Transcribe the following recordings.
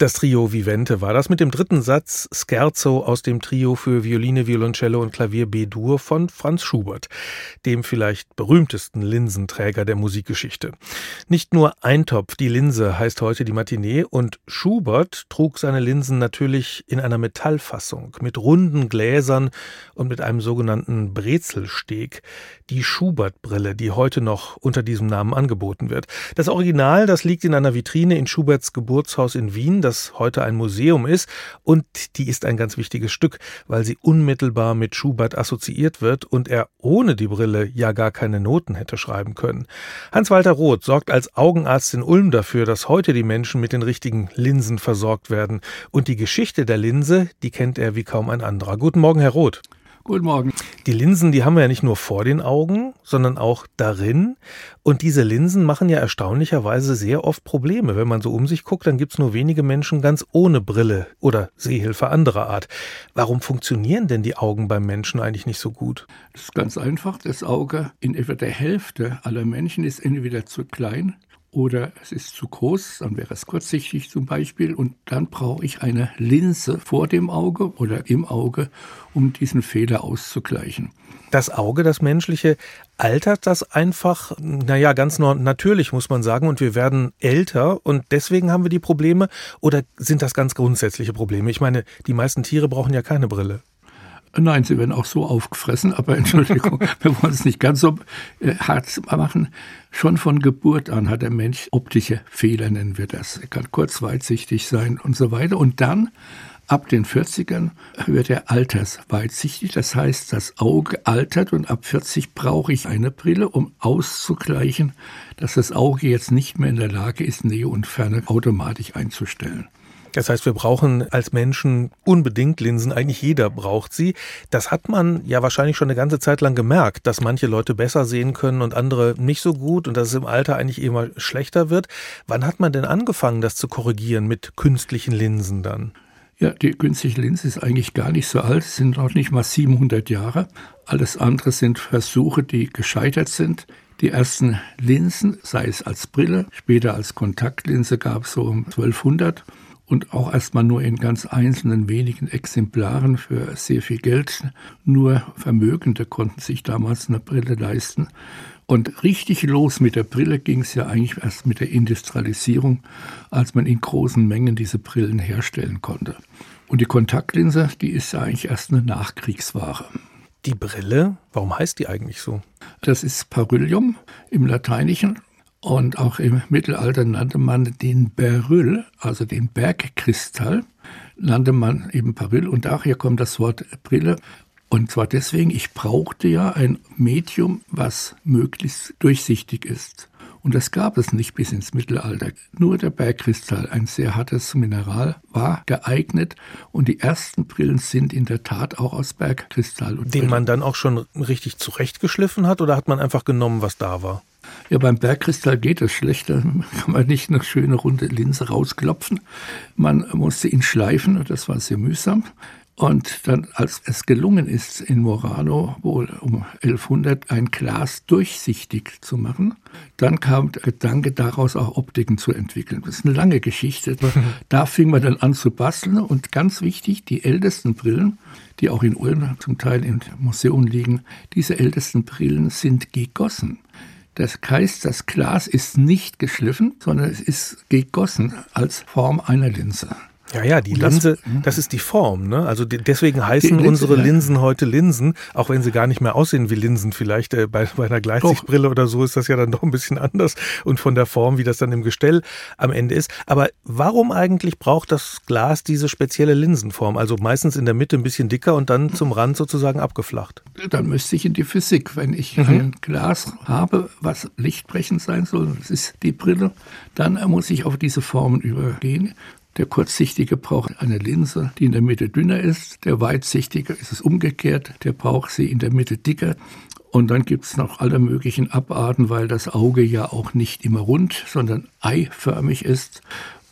Das Trio Vivente war das mit dem dritten Satz Scherzo aus dem Trio für Violine, Violoncello und Klavier B-Dur von Franz Schubert, dem vielleicht berühmtesten Linsenträger der Musikgeschichte. Nicht nur Eintopf, die Linse heißt heute die Matinee und Schubert trug seine Linsen natürlich in einer Metallfassung mit runden Gläsern und mit einem sogenannten Brezelsteg, die Schubert-Brille, die heute noch unter diesem Namen angeboten wird. Das Original, das liegt in einer Vitrine in Schuberts Geburtshaus in Wien das heute ein Museum ist. Und die ist ein ganz wichtiges Stück, weil sie unmittelbar mit Schubert assoziiert wird und er ohne die Brille ja gar keine Noten hätte schreiben können. Hans-Walter Roth sorgt als Augenarzt in Ulm dafür, dass heute die Menschen mit den richtigen Linsen versorgt werden. Und die Geschichte der Linse, die kennt er wie kaum ein anderer. Guten Morgen, Herr Roth. Guten Morgen. Die Linsen, die haben wir ja nicht nur vor den Augen, sondern auch darin. Und diese Linsen machen ja erstaunlicherweise sehr oft Probleme. Wenn man so um sich guckt, dann gibt es nur wenige Menschen ganz ohne Brille oder Sehhilfe anderer Art. Warum funktionieren denn die Augen beim Menschen eigentlich nicht so gut? Das ist ganz einfach. Das Auge in etwa der Hälfte aller Menschen ist entweder zu klein oder es ist zu groß, dann wäre es kurzsichtig zum Beispiel und dann brauche ich eine Linse vor dem Auge oder im Auge, um diesen Fehler auszugleichen. Das Auge, das menschliche, altert das einfach, naja, ganz natürlich muss man sagen, und wir werden älter und deswegen haben wir die Probleme oder sind das ganz grundsätzliche Probleme? Ich meine, die meisten Tiere brauchen ja keine Brille. Nein, sie werden auch so aufgefressen, aber Entschuldigung, wir wollen es nicht ganz so äh, hart machen. Schon von Geburt an hat der Mensch optische Fehler, nennen wir das. Er kann kurzweitsichtig sein und so weiter. Und dann, ab den 40ern, wird er altersweitsichtig. Das heißt, das Auge altert und ab 40 brauche ich eine Brille, um auszugleichen, dass das Auge jetzt nicht mehr in der Lage ist, Nähe und Ferne automatisch einzustellen. Das heißt, wir brauchen als Menschen unbedingt Linsen. Eigentlich jeder braucht sie. Das hat man ja wahrscheinlich schon eine ganze Zeit lang gemerkt, dass manche Leute besser sehen können und andere nicht so gut und dass es im Alter eigentlich immer schlechter wird. Wann hat man denn angefangen, das zu korrigieren mit künstlichen Linsen dann? Ja, die künstliche Linse ist eigentlich gar nicht so alt, es sind noch nicht mal 700 Jahre. Alles andere sind Versuche, die gescheitert sind. Die ersten Linsen, sei es als Brille, später als Kontaktlinse, gab es so um 1200 und auch erstmal nur in ganz einzelnen wenigen Exemplaren für sehr viel Geld. Nur Vermögende konnten sich damals eine Brille leisten. Und richtig los mit der Brille ging es ja eigentlich erst mit der Industrialisierung, als man in großen Mengen diese Brillen herstellen konnte. Und die Kontaktlinse, die ist ja eigentlich erst eine Nachkriegsware. Die Brille, warum heißt die eigentlich so? Das ist Paryllium im Lateinischen und auch im Mittelalter nannte man den Beryl, also den Bergkristall, nannte man eben Beryl und daher kommt das Wort Brille. Und zwar deswegen, ich brauchte ja ein Medium, was möglichst durchsichtig ist. Und das gab es nicht bis ins Mittelalter. Nur der Bergkristall, ein sehr hartes Mineral, war geeignet. Und die ersten Brillen sind in der Tat auch aus Bergkristall. Den man dann auch schon richtig zurechtgeschliffen hat oder hat man einfach genommen, was da war? Ja, beim Bergkristall geht es schlechter. Kann man nicht eine schöne runde Linse rausklopfen. Man musste ihn schleifen und das war sehr mühsam. Und dann, als es gelungen ist, in Murano wohl um 1100 ein Glas durchsichtig zu machen, dann kam der Gedanke daraus auch Optiken zu entwickeln. Das ist eine lange Geschichte. Da fing man dann an zu basteln und ganz wichtig, die ältesten Brillen, die auch in Ulm zum Teil im Museum liegen, diese ältesten Brillen sind gegossen. Das heißt, das Glas ist nicht geschliffen, sondern es ist gegossen als Form einer Linse. Ja, ja, die das, Linse, hm? das ist die Form, ne? Also deswegen heißen Linse, unsere Linsen heute Linsen, auch wenn sie gar nicht mehr aussehen wie Linsen. Vielleicht äh, bei, bei einer Gleitsichtbrille oder so ist das ja dann doch ein bisschen anders und von der Form, wie das dann im Gestell am Ende ist. Aber warum eigentlich braucht das Glas diese spezielle Linsenform? Also meistens in der Mitte ein bisschen dicker und dann zum Rand sozusagen abgeflacht. Dann müsste ich in die Physik, wenn ich mhm. ein Glas habe, was lichtbrechend sein soll, das ist die Brille, dann muss ich auf diese Formen übergehen. Der kurzsichtige braucht eine Linse, die in der Mitte dünner ist. Der weitsichtige ist es umgekehrt. Der braucht sie in der Mitte dicker. Und dann gibt es noch alle möglichen Abarten, weil das Auge ja auch nicht immer rund, sondern eiförmig ist.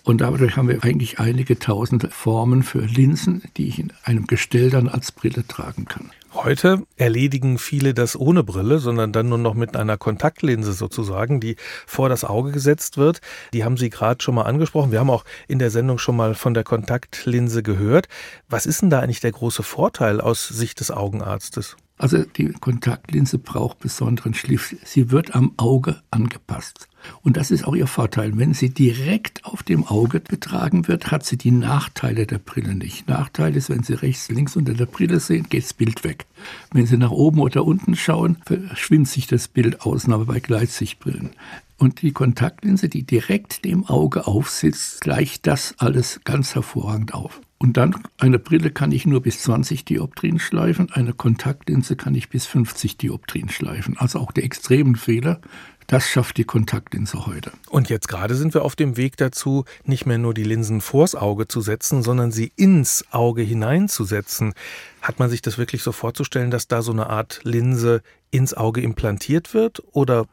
Und dadurch haben wir eigentlich einige tausend Formen für Linsen, die ich in einem Gestell dann als Brille tragen kann. Heute erledigen viele das ohne Brille, sondern dann nur noch mit einer Kontaktlinse sozusagen, die vor das Auge gesetzt wird. Die haben Sie gerade schon mal angesprochen. Wir haben auch in der Sendung schon mal von der Kontaktlinse gehört. Was ist denn da eigentlich der große Vorteil aus Sicht des Augenarztes? Also die Kontaktlinse braucht besonderen Schliff. Sie wird am Auge angepasst. Und das ist auch ihr Vorteil. Wenn sie direkt auf dem Auge getragen wird, hat sie die Nachteile der Brille nicht. Nachteil ist, wenn Sie rechts, links unter der Brille sehen, geht das Bild weg. Wenn Sie nach oben oder unten schauen, verschwimmt sich das Bild, Ausnahme bei Gleitsichtbrillen. Und die Kontaktlinse, die direkt dem Auge aufsitzt, gleicht das alles ganz hervorragend auf. Und dann eine Brille kann ich nur bis 20 Dioptrien schleifen, eine Kontaktlinse kann ich bis 50 Dioptrien schleifen. Also auch der extremen Fehler, das schafft die Kontaktlinse heute. Und jetzt gerade sind wir auf dem Weg dazu, nicht mehr nur die Linsen vors Auge zu setzen, sondern sie ins Auge hineinzusetzen. Hat man sich das wirklich so vorzustellen, dass da so eine Art Linse ins Auge implantiert wird? Oder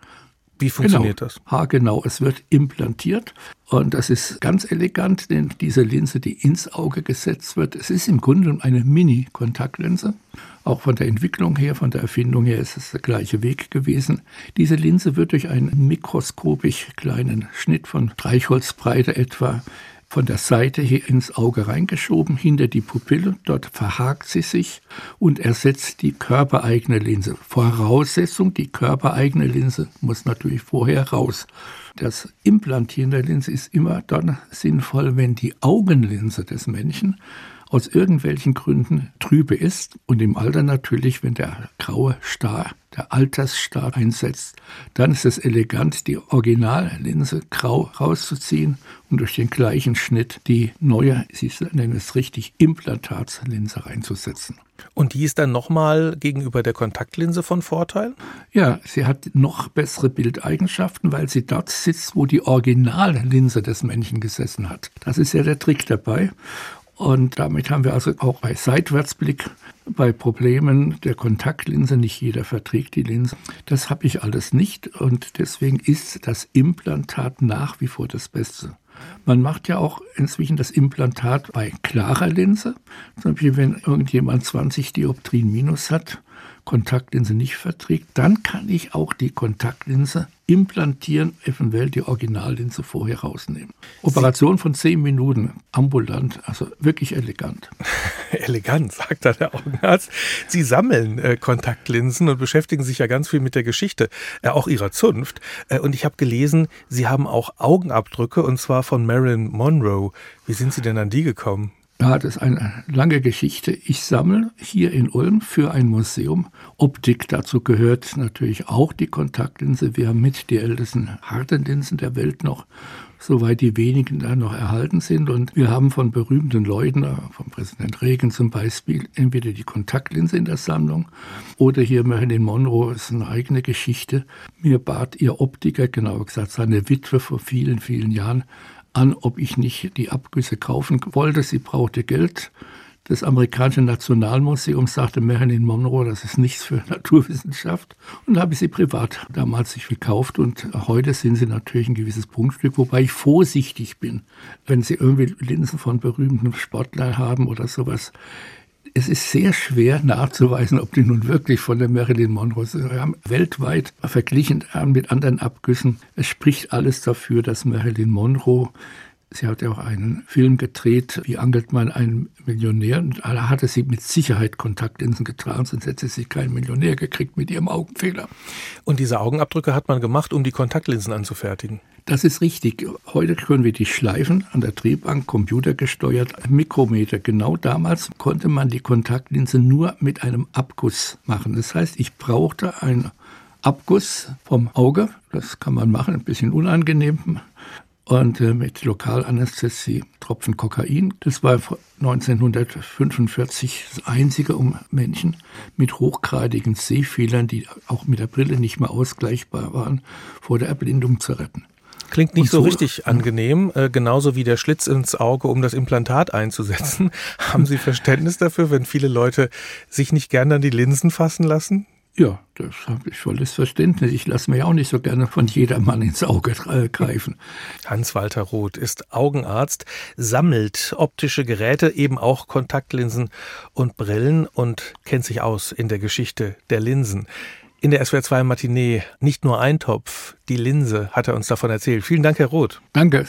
wie funktioniert genau. das? Ha, genau, es wird implantiert und das ist ganz elegant, denn diese Linse, die ins Auge gesetzt wird, es ist im Grunde eine Mini-Kontaktlinse. Auch von der Entwicklung her, von der Erfindung her ist es der gleiche Weg gewesen. Diese Linse wird durch einen mikroskopisch kleinen Schnitt von Streichholzbreite etwa von der Seite hier ins Auge reingeschoben, hinter die Pupille. Dort verhakt sie sich und ersetzt die körpereigene Linse. Voraussetzung, die körpereigene Linse muss natürlich vorher raus. Das Implantieren der Linse ist immer dann sinnvoll, wenn die Augenlinse des Menschen aus irgendwelchen Gründen trübe ist und im Alter natürlich, wenn der graue Star, der Altersstar einsetzt, dann ist es elegant, die Originallinse grau rauszuziehen und durch den gleichen Schnitt die neue, Sie nennen es richtig, Implantatslinse reinzusetzen. Und die ist dann nochmal gegenüber der Kontaktlinse von Vorteil? Ja, sie hat noch bessere Bildeigenschaften, weil sie dort sitzt, wo die Originallinse des Menschen gesessen hat. Das ist ja der Trick dabei. Und damit haben wir also auch bei Seitwärtsblick, bei Problemen der Kontaktlinse, nicht jeder verträgt die Linse. Das habe ich alles nicht und deswegen ist das Implantat nach wie vor das Beste. Man macht ja auch inzwischen das Implantat bei klarer Linse. Zum Beispiel, wenn irgendjemand 20 Dioptrien minus hat, Kontaktlinse nicht verträgt, dann kann ich auch die Kontaktlinse implantieren, eventuell die Originallinse vorher rausnehmen. Operation von zehn Minuten, ambulant, also wirklich elegant. elegant, sagt da der Augenarzt. Sie sammeln äh, Kontaktlinsen und beschäftigen sich ja ganz viel mit der Geschichte, äh, auch ihrer Zunft. Äh, und ich habe gelesen, Sie haben auch Augenabdrücke, und zwar von Marilyn Monroe. Wie sind Sie denn an die gekommen? Ja, das ist eine lange Geschichte. Ich sammle hier in Ulm für ein Museum Optik. Dazu gehört natürlich auch die Kontaktlinse. Wir haben mit die ältesten harten Linsen der Welt noch, soweit die wenigen da noch erhalten sind. Und wir haben von berühmten Leuten, von Präsident Reagan zum Beispiel, entweder die Kontaktlinse in der Sammlung oder hier Marilyn Monroe ist eine eigene Geschichte. Mir bat ihr Optiker, genauer gesagt seine Witwe vor vielen, vielen Jahren, an, ob ich nicht die Abgüsse kaufen wollte. Sie brauchte Geld. Das amerikanische Nationalmuseum sagte Marilyn Monroe, das ist nichts für Naturwissenschaft. Und da habe ich sie privat damals sich gekauft. Und heute sind sie natürlich ein gewisses Punktstück, wobei ich vorsichtig bin, wenn sie irgendwie Linsen von berühmten Sportlern haben oder sowas es ist sehr schwer nachzuweisen, ob die nun wirklich von der Marilyn Monroe sind. Wir haben weltweit verglichen mit anderen Abgüssen. Es spricht alles dafür, dass Marilyn Monroe Sie hat ja auch einen Film gedreht, wie angelt man einen Millionär. Und da hatte sie mit Sicherheit Kontaktlinsen getragen, sonst hätte sie keinen Millionär gekriegt mit ihrem Augenfehler. Und diese Augenabdrücke hat man gemacht, um die Kontaktlinsen anzufertigen? Das ist richtig. Heute können wir die schleifen an der Drehbank, computergesteuert, Mikrometer. Genau damals konnte man die Kontaktlinse nur mit einem Abguss machen. Das heißt, ich brauchte einen Abguss vom Auge. Das kann man machen, ein bisschen unangenehm. Und äh, mit Lokalanästhesie, Tropfen Kokain. Das war 1945 das einzige, um Menschen mit hochgradigen Sehfehlern, die auch mit der Brille nicht mehr ausgleichbar waren, vor der Erblindung zu retten. Klingt nicht so, so, richtig angenehm, äh, genauso wie der Schlitz ins Auge, um das Implantat einzusetzen. Haben Sie Verständnis dafür, wenn viele Leute sich nicht gern an die Linsen fassen lassen? Ja, das habe ich volles Verständnis. Ich lasse mir auch nicht so gerne von jedermann ins Auge greifen. Hans-Walter Roth ist Augenarzt, sammelt optische Geräte, eben auch Kontaktlinsen und Brillen und kennt sich aus in der Geschichte der Linsen. In der SWR 2 Matinee nicht nur ein Topf, die Linse hat er uns davon erzählt. Vielen Dank, Herr Roth. Danke.